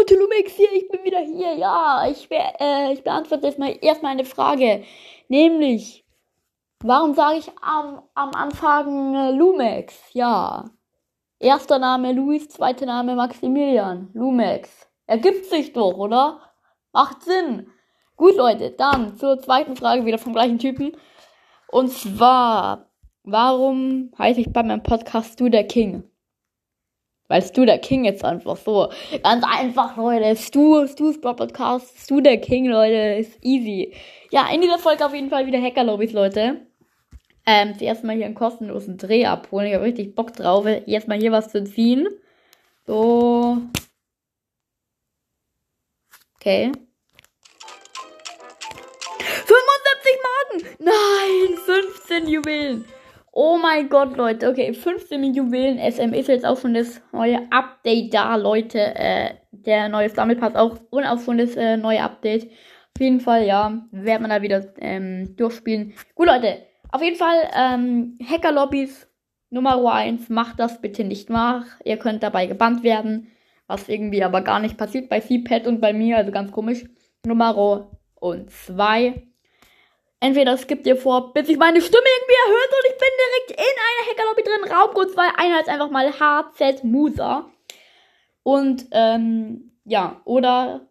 Leute, Lumex hier, ich bin wieder hier. Ja, ich, be äh, ich beantworte jetzt mal erstmal eine Frage. Nämlich, warum sage ich am, am Anfang äh, Lumex? Ja. Erster Name Luis, zweiter Name Maximilian. Lumex. Ergibt sich doch, oder? Macht Sinn. Gut, Leute, dann zur zweiten Frage wieder vom gleichen Typen. Und zwar, warum heiße ich bei meinem Podcast Du der King? Weil Stu der King jetzt einfach so. Ganz einfach, Leute. Stu, Stu's Podcast, Stu der King, Leute. Ist easy. Ja, in dieser Folge auf jeden Fall wieder Hacker-Lobbys, Leute. Ähm, zuerst mal hier einen kostenlosen Dreh abholen. Ich habe richtig Bock drauf, jetzt mal hier was zu ziehen. So. Okay. 75 Marken! Nein, 15 Juwelen. Oh mein Gott, Leute. Okay, 15 Juwelen SM ist jetzt auch schon das neue Update da, Leute. Äh, der neue Sammelpass auch und auch schon das äh, neue Update. Auf jeden Fall, ja, werden wir da wieder ähm, durchspielen. Gut, Leute. Auf jeden Fall, ähm, Hacker-Lobbys Nummer 1, macht das bitte nicht nach. Ihr könnt dabei gebannt werden. Was irgendwie aber gar nicht passiert bei CPAD und bei mir, also ganz komisch. Nummer und 2 entweder skippt ihr vor, bis ich meine Stimme irgendwie erhöht und ich bin direkt in einer Hackerlobby drin. Raumcode 2, einer ist einfach mal HZ Musa. Und, ähm, ja, oder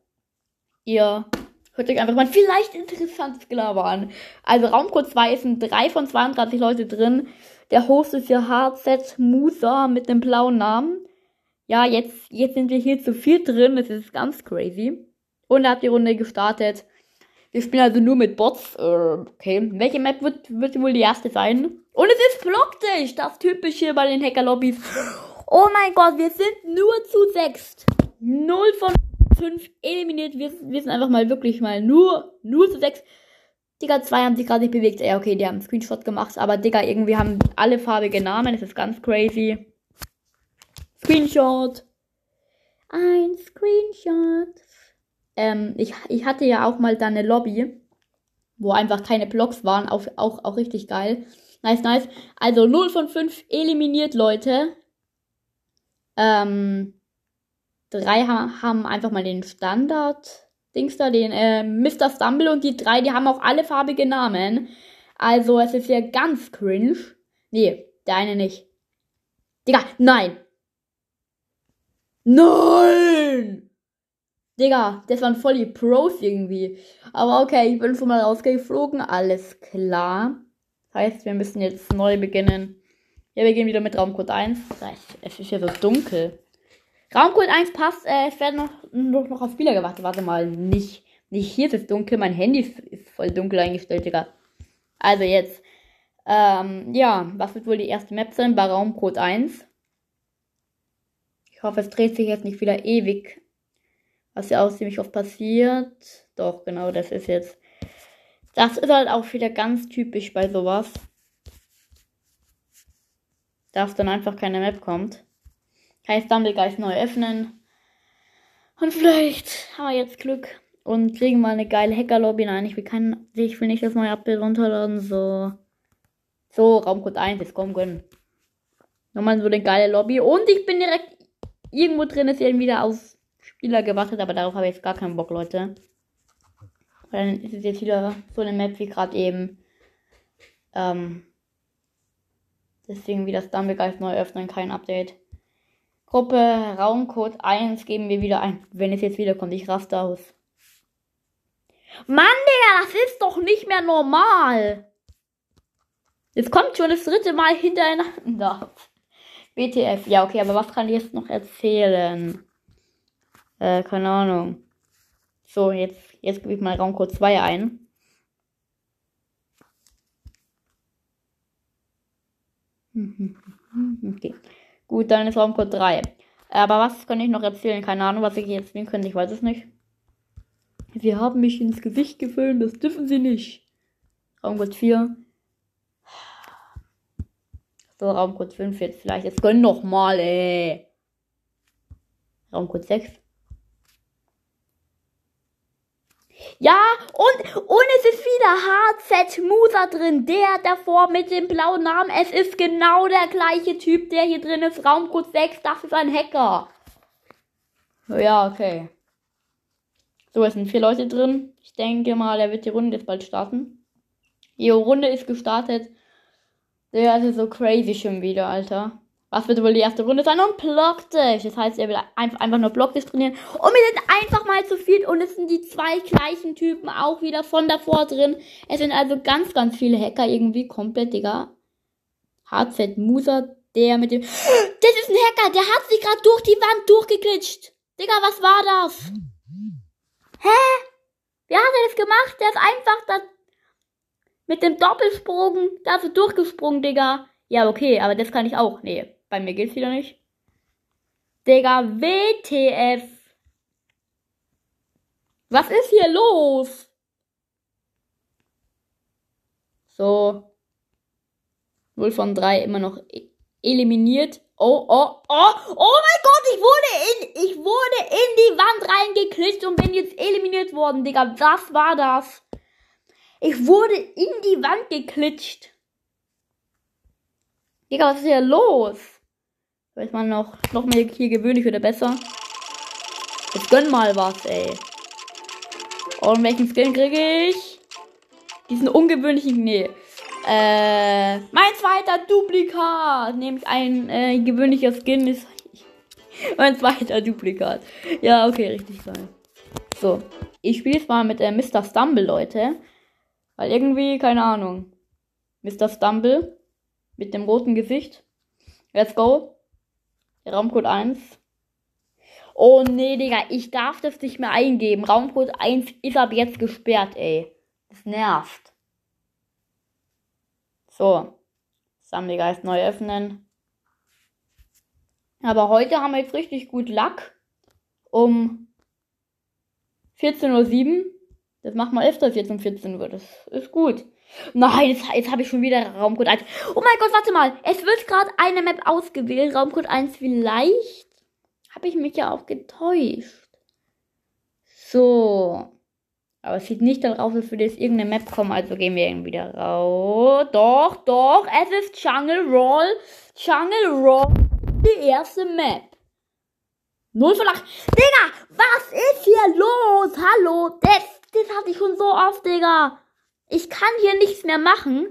ihr hört euch einfach mal vielleicht interessantes Gelaber an. Also Raumcode 2 ist ein 3 von 32 Leute drin. Der Host ist ja HZ Musa mit dem blauen Namen. Ja, jetzt, jetzt sind wir hier zu viel drin. Das ist ganz crazy. Und er hat die Runde gestartet. Wir spielen also nur mit Bots. Äh, okay. Welche Map wird, wird wohl die erste sein? Und es ist Blockdish, das typische bei den Hacker-Lobbys. Oh mein Gott, wir sind nur zu sechst. Null von fünf eliminiert. Wir, wir sind einfach mal wirklich mal nur, nur zu sechs. Digga, zwei haben sich gerade nicht bewegt. Ja, okay, die haben einen Screenshot gemacht. Aber Digga, irgendwie haben alle farbige Namen. Das ist ganz crazy. Screenshot. Ein Screenshot ähm, ich, ich hatte ja auch mal da eine Lobby, wo einfach keine Blocks waren, auch, auch, auch richtig geil. Nice, nice. Also 0 von 5 eliminiert, Leute. Ähm, drei ha haben einfach mal den Standard. Dings da, den äh, Mr. Stumble und die drei, die haben auch alle farbige Namen. Also es ist ja ganz cringe. Nee, der eine nicht. Digga, nein. Nein! Digga, das waren voll die Pros irgendwie. Aber okay, ich bin schon mal rausgeflogen. Alles klar. Das heißt, wir müssen jetzt neu beginnen. Ja, wir gehen wieder mit Raumcode 1. Es ist ja so dunkel. Raumcode 1 passt. Äh, es werden noch, noch, noch auf Spieler gewartet. Warte mal, nicht, nicht hier ist es dunkel. Mein Handy ist, ist voll dunkel eingestellt, Digga. Also jetzt. Ähm, ja, was wird wohl die erste Map sein bei Raumcode 1? Ich hoffe, es dreht sich jetzt nicht wieder ewig was ja auch ziemlich oft passiert. Doch, genau, das ist jetzt. Das ist halt auch wieder ganz typisch bei sowas. Dass dann einfach keine Map kommt. Heißt Stumblegeist neu öffnen. Und vielleicht haben wir jetzt Glück und kriegen mal eine geile Hacker-Lobby. Nein, ich will kein, ich will nicht das neue Update runterladen. So. So, Raumcode 1, jetzt kommen können. Nochmal so eine geile Lobby. Und ich bin direkt irgendwo drin, ist irgendwie wieder auf Spieler gewartet, aber darauf habe ich jetzt gar keinen Bock, Leute. Weil dann ist es jetzt wieder so eine Map wie gerade eben. Ähm, deswegen wieder Stumblegeist neu öffnen, kein Update. Gruppe Raumcode 1 geben wir wieder ein. Wenn es jetzt wieder kommt, ich raste aus. Mann, Digga, das ist doch nicht mehr normal. Jetzt kommt schon das dritte Mal hintereinander. WTF. Ja, okay, aber was kann ich jetzt noch erzählen? Äh, keine Ahnung. So, jetzt, jetzt gebe ich mal Raumcode 2 ein. Okay. Gut, dann ist Raumcode 3. Aber was kann ich noch erzählen? Keine Ahnung, was ich jetzt spielen könnte. Ich weiß es nicht. Sie haben mich ins Gesicht gefilmt. Das dürfen sie nicht. Raumcode 4. So, Raumcode 5 jetzt vielleicht. Jetzt gönn doch mal, ey. Raumcode 6. Ja, und, und es ist wieder HZ Musa drin. Der davor mit dem blauen Namen. Es ist genau der gleiche Typ, der hier drin ist. Raumcode 6, das ist ein Hacker. Ja, okay. So, es sind vier Leute drin. Ich denke mal, er wird die Runde jetzt bald starten. Die Runde ist gestartet. Der ist so crazy schon wieder, Alter. Was wird wohl die erste Runde sein? Und Blocktisch. Das heißt, er will einfach nur Blocktisch trainieren. Und wir sind einfach mal zu viel. Und es sind die zwei gleichen Typen auch wieder von davor drin. Es sind also ganz, ganz viele Hacker irgendwie komplett, Digga. HZ Musa, der mit dem. Das ist ein Hacker, der hat sich gerade durch die Wand durchgeglitscht. Digga, was war das? Hä? Wie hat er das gemacht? Der ist einfach da mit dem Doppelsprung da so durchgesprungen, Digga. Ja, okay, aber das kann ich auch. Nee. Bei mir geht's wieder nicht. Digga, WTF. Was ist hier los? So. 0 von 3 immer noch e- eliminiert. Oh, oh, oh, oh mein Gott, ich wurde in, ich wurde in die Wand reingeklickt und bin jetzt eliminiert worden, Digga. Was war das? Ich wurde in die Wand geklitscht. Digga, was ist hier los? Weiß man noch, noch mehr hier gewöhnlich oder besser. Jetzt gönn mal was, ey. Und welchen Skin kriege ich? Diesen ungewöhnlichen, nee. Äh, mein zweiter Duplikat. Nämlich ein äh, gewöhnlicher Skin ist mein zweiter Duplikat. Ja, okay, richtig geil. So, ich spiele jetzt mal mit äh, Mr. Stumble, Leute. Weil irgendwie, keine Ahnung. Mr. Stumble mit dem roten Gesicht. Let's go. Raumcode 1. Oh nee, Digga, ich darf das nicht mehr eingeben. Raumcode 1 ist ab jetzt gesperrt, ey. Das nervt. So. Sammlegeist neu öffnen. Aber heute haben wir jetzt richtig gut Lack. Um 14.07 Uhr. Das macht mal öfters jetzt um 14 Uhr. Das ist gut. Nein, jetzt, jetzt habe ich schon wieder Raumcode 1. Oh mein Gott, warte mal. Es wird gerade eine Map ausgewählt. Raumcode 1 vielleicht. Habe ich mich ja auch getäuscht. So. Aber es sieht nicht darauf, als würde jetzt irgendeine Map kommen. Also gehen wir irgendwie wieder raus. Doch, doch. Es ist Jungle Roll. Jungle Roll. Die erste Map. 0 von 8. Digga, was ist hier los? Hallo. Das, das hatte ich schon so oft, Digga. Ich kann hier nichts mehr machen.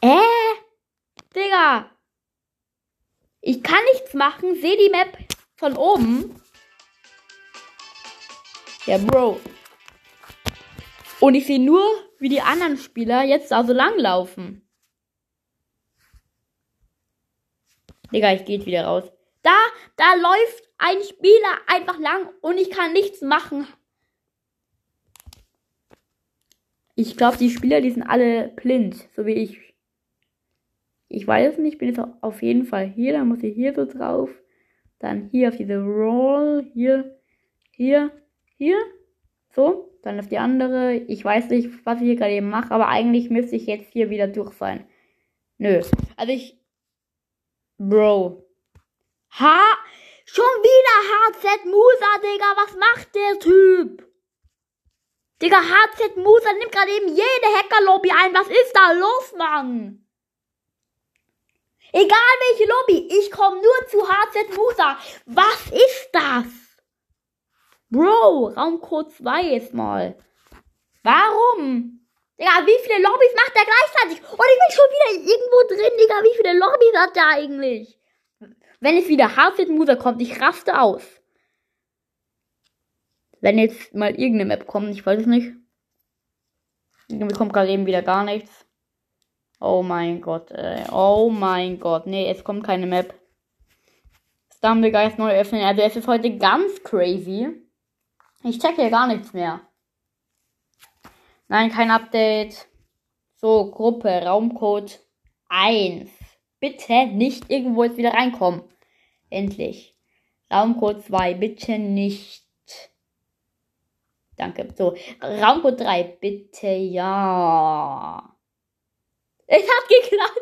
Äh? Digga. Ich kann nichts machen. Seh die Map von oben. Ja, Bro. Und ich sehe nur, wie die anderen Spieler jetzt da so lang laufen. Digga, ich gehe wieder raus. Da, da läuft ein Spieler einfach lang und ich kann nichts machen. Ich glaube, die Spieler, die sind alle blind, so wie ich. Ich weiß es nicht, ich bin jetzt auf jeden Fall hier, dann muss ich hier so drauf. Dann hier auf diese Roll, hier, hier, hier. So, dann auf die andere. Ich weiß nicht, was ich hier gerade eben mache, aber eigentlich müsste ich jetzt hier wieder durch sein. Nö. Also ich. Bro. Ha! Schon wieder HZ Musa, Digga. Was macht der Typ? Digga, HZ Musa nimmt gerade eben jede Hacker-Lobby ein. Was ist da los, Mann? Egal welche Lobby, ich komme nur zu HZ Musa. Was ist das? Bro, Raumcode 2 jetzt mal. Warum? Digga, wie viele Lobbys macht der gleichzeitig? Und ich bin schon wieder irgendwo drin, Digga. Wie viele Lobbys hat der eigentlich? Wenn es wieder HZ Musa kommt, ich raste aus. Wenn jetzt mal irgendeine Map kommt, ich weiß es nicht. Irgendwie kommt gerade eben wieder gar nichts. Oh mein Gott, ey. Oh mein Gott. Nee, es kommt keine Map. Stumblegeist neu öffnen. Also es ist heute ganz crazy. Ich check hier gar nichts mehr. Nein, kein Update. So, Gruppe, Raumcode 1. Bitte nicht irgendwo jetzt wieder reinkommen. Endlich. Raumcode 2, bitte nicht. Danke. So, Raumcode 3, bitte ja. Es hat geklappt.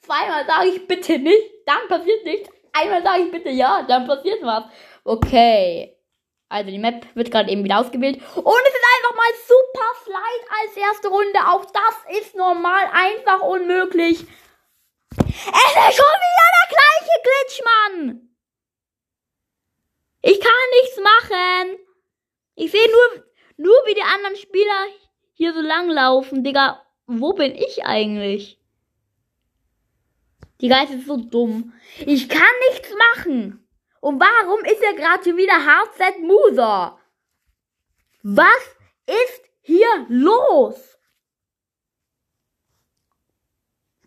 Zweimal sage ich bitte nicht, dann passiert nichts. Einmal sage ich bitte ja, dann passiert was. Okay. Also die Map wird gerade eben wieder ausgewählt. Und es ist einfach mal Super Slide als erste Runde. Auch das ist normal einfach unmöglich. Es ist schon wieder der gleiche Glitch, Mann. Ich kann nichts machen. Ich sehe nur, nur wie die anderen Spieler hier so lang laufen, Digga. Wo bin ich eigentlich? Die Geist ist so dumm. Ich kann nichts machen. Und warum ist er gerade schon wieder Hardset Muser? Was ist hier los?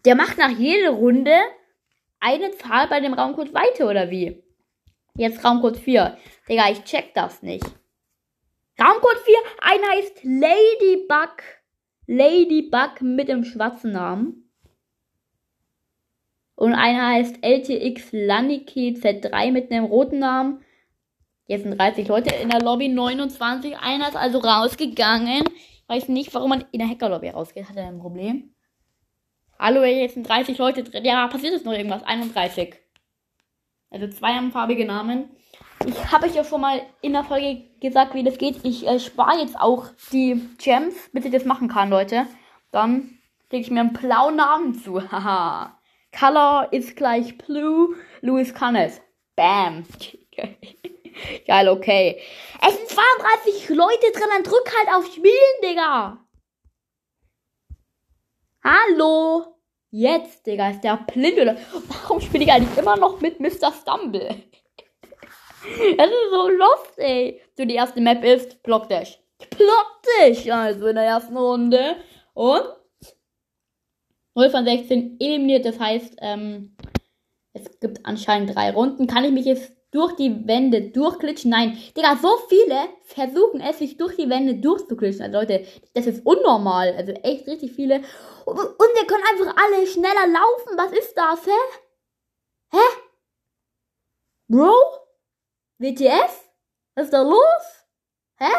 Der macht nach jeder Runde eine Zahl bei dem Raumcode weiter, oder wie? Jetzt Raumcode 4. Digga, ich check das nicht. Raumcode 4, einer heißt Ladybug. Ladybug mit dem schwarzen Namen. Und einer heißt LTX Laniki Z3 mit einem roten Namen. Jetzt sind 30 Leute in der Lobby, 29. Einer ist also rausgegangen. Ich weiß nicht, warum man in der Hackerlobby rausgeht. Hat er ein Problem? Hallo, jetzt sind 30 Leute drin. Ja, passiert ist noch irgendwas. 31. Also zwei haben farbige Namen. Ich habe euch ja schon mal in der Folge gesagt, wie das geht. Ich äh, spare jetzt auch die Gems, bis ich das machen kann, Leute. Dann lege ich mir einen blauen Namen zu. Haha. Color ist gleich Blue. Louis kann es. Bam. Geil, okay. Es sind 32 Leute drin, dann drück halt auf Spielen, Digga. Hallo. Jetzt, Digga, ist der blind oder? Warum spiele ich eigentlich immer noch mit Mr. Stumble? Das ist so lustig. So, die erste Map ist Block Dash. Block Dash, also in der ersten Runde. Und 0 von 16 eliminiert, das heißt, ähm, es gibt anscheinend drei Runden. Kann ich mich jetzt durch die Wände durchglitschen. Nein, Digga, so viele versuchen es, sich durch die Wände durchzuglitschen. Also Leute, das ist unnormal. Also echt richtig viele. Und, und wir können einfach alle schneller laufen. Was ist das, hä? Hä? Bro? WTF? Was ist da los? Hä?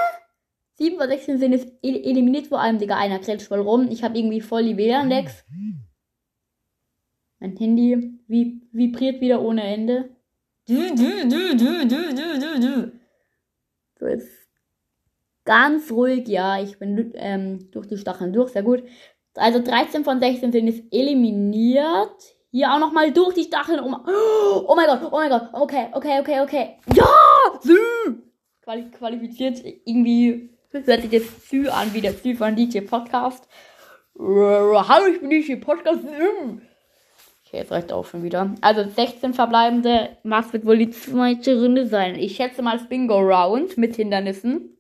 7 von 16 sind jetzt eliminiert, vor allem, Digga, einer kretscht voll rum. Ich habe irgendwie voll die WLAN-Decks. Mein Handy vibriert wieder ohne Ende. Du, du, du, du, du, du, du, du. So, jetzt ganz ruhig. Ja, ich bin ähm, durch die Stacheln durch. Sehr gut. Also 13 von 16 sind jetzt eliminiert. Hier auch nochmal durch die Stacheln. Oh, oh mein Gott, oh mein Gott. Okay, okay, okay, okay. Ja! Sü! Quali qualifiziert. Irgendwie hört sich das Sü an wie der Sü von DJ Podcast. Hallo, ich bin DJ Podcast. Okay, jetzt reicht auch schon wieder. Also 16 verbleibende. Was wird wohl die zweite Runde sein? Ich schätze mal das Bingo Round mit Hindernissen.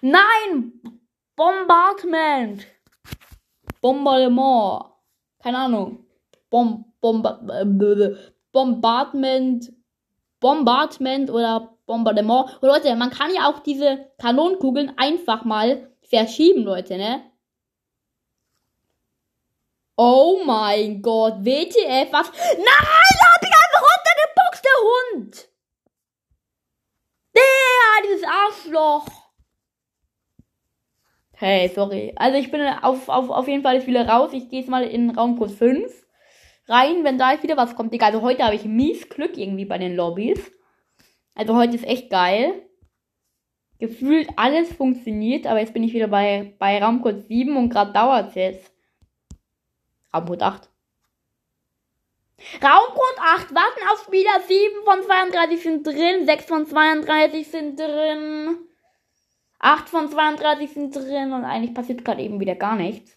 Nein! Bombardment! Bombardement. Keine Ahnung. Bom, Bomba, Bombardment. Bombardment oder Bombardement. Und Leute, man kann ja auch diese Kanonenkugeln einfach mal verschieben, Leute, ne? Oh mein Gott, WTF, was? Nein, da hab ich einfach runtergeboxt, der Hund! Der, dieses Arschloch! Hey, sorry. Also ich bin auf, auf, auf jeden Fall jetzt wieder raus. Ich gehe jetzt mal in Raumcode 5 rein, wenn da jetzt wieder was kommt. Digga, also heute habe ich mies Glück irgendwie bei den Lobbys. Also heute ist echt geil. Gefühlt alles funktioniert, aber jetzt bin ich wieder bei, bei Raumcode 7 und gerade dauert es jetzt. Raumcode 8. Raumcode 8, warten auf Spieler 7 von 32 sind drin, 6 von 32 sind drin, 8 von 32 sind drin und eigentlich passiert gerade eben wieder gar nichts.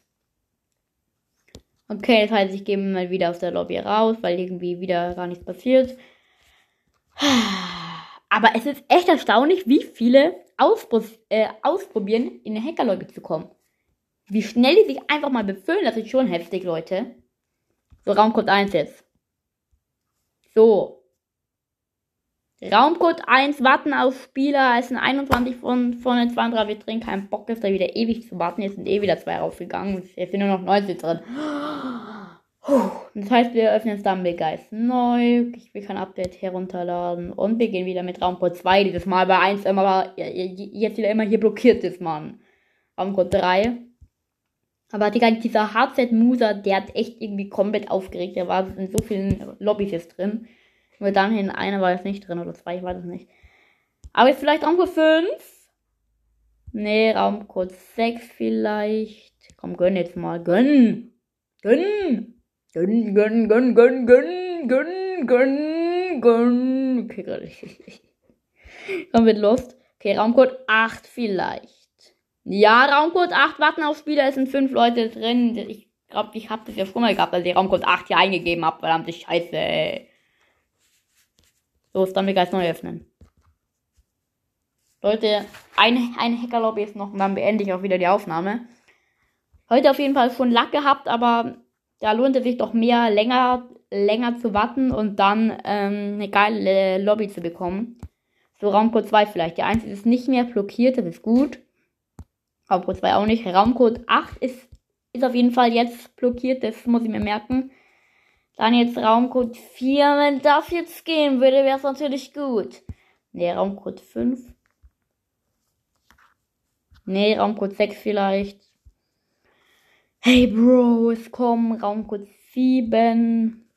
Okay, das heißt, ich gehe mal wieder aus der Lobby raus, weil irgendwie wieder gar nichts passiert. Aber es ist echt erstaunlich, wie viele auspro äh, ausprobieren, in eine Hackerlobby zu kommen. Wie schnell die sich einfach mal befüllen, das ist schon heftig, Leute. So, Raumcode 1 jetzt. So. Raumcode 1, warten auf Spieler. Es sind 21 von, von den 32. Wir drehen keinen Bock, ist da wieder ewig zu warten. Jetzt sind eh wieder zwei rausgegangen. Jetzt sind nur noch 90 drin. Das heißt, wir öffnen Stumblegeist neu. Ich will kein Update herunterladen. Und wir gehen wieder mit Raumcode 2. Dieses Mal bei 1 immer, jetzt wieder immer hier blockiert ist, Mann. Raumcode 3. Aber Digga, dieser Hardset-Muser, der hat echt irgendwie komplett aufgeregt. Der war in so vielen Lobbys jetzt drin. Nur dann in einer war jetzt nicht drin oder zwei, ich weiß es nicht. Aber jetzt vielleicht Raumcode 5? Nee, Raumcode 6 vielleicht. Komm, gönn jetzt mal. Gönn! Gönn! Gönn, gönn, gönn, gönn, gönn, gönn, gönn, gönn. Okay, gerade. Komm, wird lost. Okay, Raumcode 8 vielleicht. Ja, Raumcode 8, warten auf Spieler, es sind fünf Leute drin. Ich glaube, ich habe das ja schon mal gehabt, als ich Raumcode 8 hier eingegeben habe. Verdammte Scheiße, ey. So, Stumblegeist neu öffnen. Leute, ein, Hackerlobby ist noch und dann beende ich auch wieder die Aufnahme. Heute auf jeden Fall schon Lack gehabt, aber da lohnt es sich doch mehr, länger, länger zu warten und dann ähm, eine geile Lobby zu bekommen. So Raumcode 2 vielleicht. Der 1 ist nicht mehr blockiert, das ist gut. Raumcode 2 auch nicht. Raumcode 8 ist, ist auf jeden Fall jetzt blockiert, das muss ich mir merken. Dann jetzt Raumcode 4, wenn das jetzt gehen würde, wäre es natürlich gut. Ne, Raumcode 5. Ne, Raumcode 6 vielleicht. Hey Bros, komm, Raumcode 7.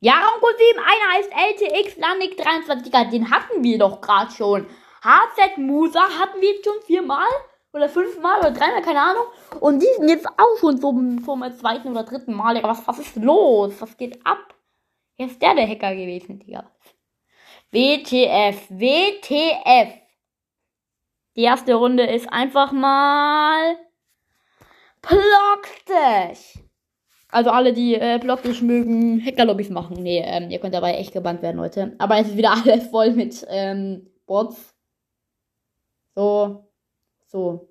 Ja, Raumcode 7, einer heißt LTX Landik 23, den hatten wir doch gerade schon. HZ Musa hatten wir jetzt schon viermal oder fünfmal oder dreimal, keine Ahnung. Und die sind jetzt auch schon so vom zweiten oder dritten Mal. Digga, was, was ist los? Was geht ab? Hier ist der der Hacker gewesen, Digga. WTF, WTF. Die erste Runde ist einfach mal Blocktisch. Also alle, die äh, Blocktisch mögen, Hackerlobbys machen. Nee, ähm, ihr könnt dabei echt gebannt werden, Leute. Aber es ist wieder alles voll mit ähm, Bots. So. So.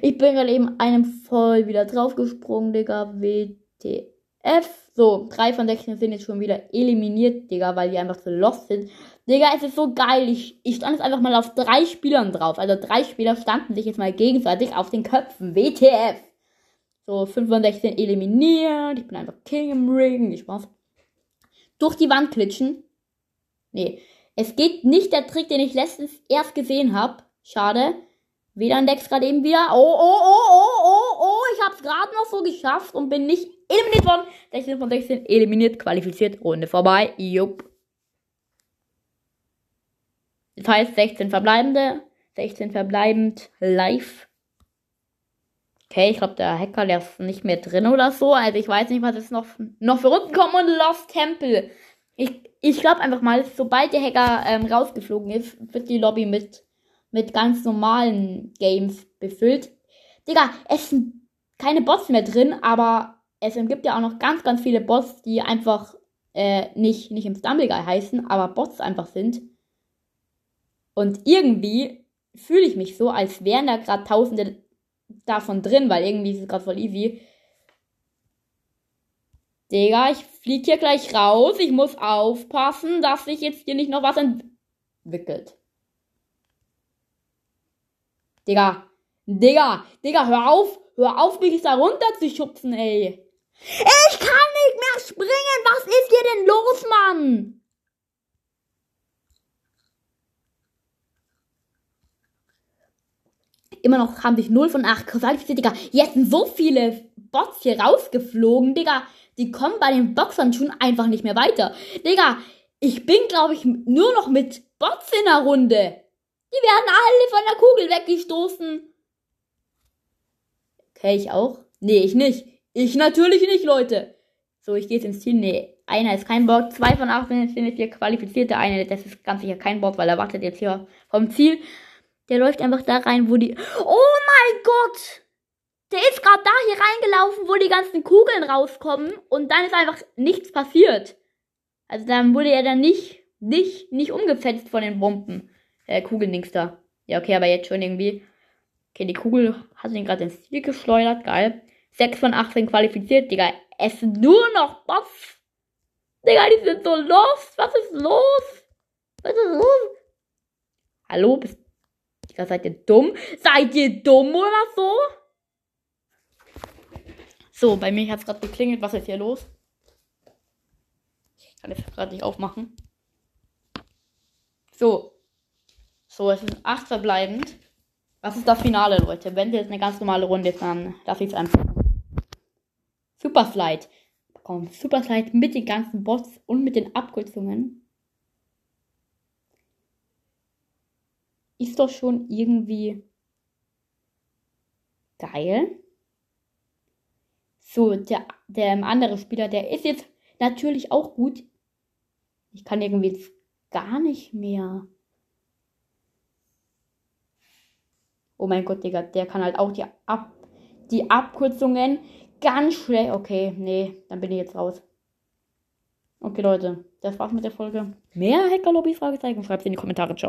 Ich bin gerade eben einem voll wieder draufgesprungen, Digga. WTF. So, drei von sechs sind jetzt schon wieder eliminiert, Digga, weil die einfach zu lost sind. Digga, es ist so geil. Ich, ich stand jetzt einfach mal auf drei Spielern drauf. Also drei Spieler standen sich jetzt mal gegenseitig auf den Köpfen. WTF. So, 5 von 16 eliminiert. Ich bin einfach King im Ring. Nicht Spaß. Durch die Wand klitschen. Nee. Es geht nicht der Trick, den ich letztens erst gesehen habe. Schade. Weder Dex gerade eben wieder. Oh, oh, oh, oh, oh, oh. Ich hab's gerade noch so geschafft und bin nicht eliminiert worden. 16 von 16 eliminiert, qualifiziert. Runde vorbei. Jupp. Das heißt 16 verbleibende. 16 verbleibend live. Okay, ich glaube, der Hacker, der ist nicht mehr drin oder so. Also ich weiß nicht, was es noch, noch für Runden kommen. Und Lost Temple. Ich, ich glaube einfach mal, sobald der Hacker ähm, rausgeflogen ist, wird die Lobby mit mit ganz normalen Games befüllt. Digga, es sind keine Bots mehr drin, aber es gibt ja auch noch ganz, ganz viele Bots, die einfach äh, nicht, nicht im Stumbleguy heißen, aber Bots einfach sind. Und irgendwie fühle ich mich so, als wären da gerade tausende davon drin, weil irgendwie ist es gerade voll easy. Digga, ich fliege hier gleich raus. Ich muss aufpassen, dass sich jetzt hier nicht noch was entwickelt. Digga. Digga. Digga, hör auf. Hör auf, mich da runter zu schubsen, ey. Ich kann nicht mehr springen. Was ist hier denn los, Mann? Immer noch haben sich 0 von 8 qualifiziert, Digga. Jetzt sind so viele Bots hier rausgeflogen, Digga. Die kommen bei den Boxern schon einfach nicht mehr weiter. Digga, ich bin, glaube ich, nur noch mit Bots in der Runde. Die werden alle von der Kugel weggestoßen. Okay, ich auch? Nee, ich nicht. Ich natürlich nicht, Leute. So, ich gehe jetzt ins Ziel. Nee, einer ist kein Bot. Zwei von acht sind jetzt hier qualifizierte. Eine, das ist ganz sicher kein Bot, weil er wartet jetzt hier vom Ziel. Der läuft einfach da rein, wo die... Oh mein Gott! Der ist gerade da hier reingelaufen, wo die ganzen Kugeln rauskommen. Und dann ist einfach nichts passiert. Also dann wurde er dann nicht, nicht, nicht umgefetzt von den Bomben äh, Kugeldings da. Ja, okay, aber jetzt schon irgendwie. Okay, die Kugel hat ihn gerade ins Ziel geschleudert. Geil. 6 von 18 qualifiziert, Digga. Es nur noch Bots. Digga, die sind so los. Was ist los? Was ist los? Hallo? Bist, Digga, seid ihr dumm? Seid ihr dumm oder so? So, bei mir hat es gerade geklingelt. Was ist hier los? Ich kann es gerade nicht aufmachen. So, so, es sind acht verbleibend. Was ist das Finale, Leute? Wenn es jetzt eine ganz normale Runde ist, dann lasse ich es einfach. Super Slide. Komm, Super Slide mit den ganzen Bots und mit den Abkürzungen. Ist doch schon irgendwie geil. So, der, der andere Spieler, der ist jetzt natürlich auch gut. Ich kann irgendwie gar nicht mehr Oh mein Gott, Digga, der kann halt auch die, Ab die Abkürzungen ganz schlecht. Okay, nee, dann bin ich jetzt raus. Okay, Leute, das war's mit der Folge. Mehr Hacker-Lobby? Fragezeichen. Schreibt's in die Kommentare. Ciao.